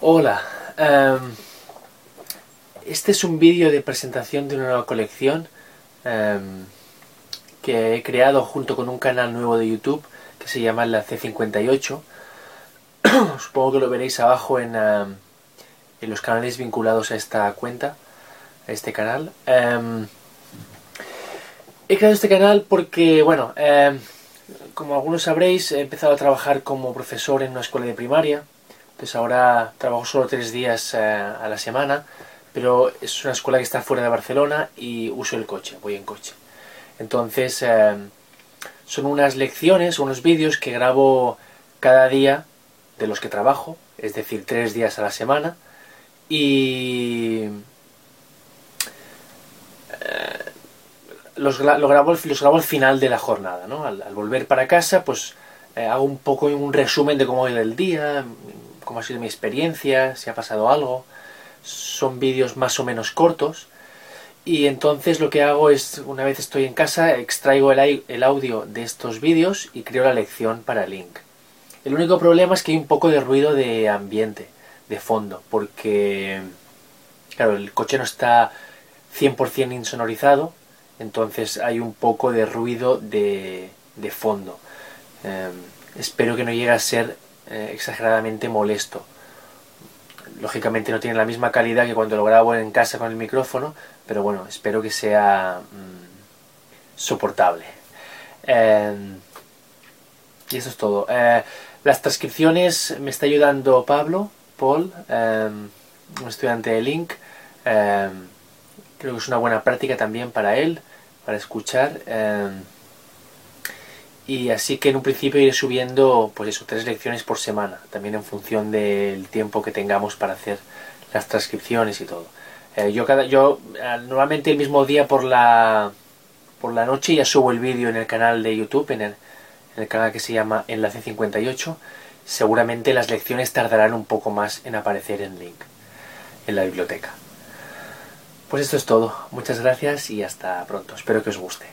Hola, em, este es un vídeo de presentación de una nueva colección em, que he creado junto con un canal nuevo de YouTube que se llama la C58. Supongo que lo veréis abajo en, em, en, los canales vinculados a esta cuenta, a este canal. he creado este canal porque, bueno, como algunos sabréis, he empezado a trabajar como profesor en una escuela de primaria entonces ahora trabajo solo tres días eh, a la semana, pero es una escuela que está fuera de Barcelona y uso el coche, voy en coche. Entonces eh, son unas lecciones, unos vídeos que grabo cada día de los que trabajo, es decir, tres días a la semana, y eh, los, lo grabo, los grabo al final de la jornada, ¿no? Al, volver para casa, pues hago un poco un resumen de cómo ha ido el día, cómo ha sido mi experiencia, si ha pasado algo. Son vídeos más o menos cortos. Y entonces lo que hago es, una vez estoy en casa, extraigo el, audio de estos vídeos y creo la lección para Link. El único problema es que hay un poco de ruido de ambiente, de fondo, porque, claro, el coche no está 100% insonorizado, entonces hay un poco de ruido de, fondo. Em, espero que no llegue a ser eh, exageradamente molesto. Lógicamente no tiene la misma calidad que cuando lo grabo en casa con el micrófono, pero bueno, espero que sea mm, soportable. Em, y eso es todo. Eh, las transcripciones me está ayudando Pablo, Paul, un estudiante de Link. Creo que es una buena práctica también para él, para escuchar. Y así que en un principio iré subiendo, pues eso, tres lecciones por semana, también en función del tiempo que tengamos para hacer las transcripciones y todo. Eh, yo cada, yo eh, normalmente el mismo día por la por la noche ya subo el vídeo en el canal de YouTube, en el, en el canal que se llama Enlace 58. Seguramente las lecciones tardarán un poco más en aparecer en link en la biblioteca. Pues esto es todo. Muchas gracias y hasta pronto. Espero que os guste.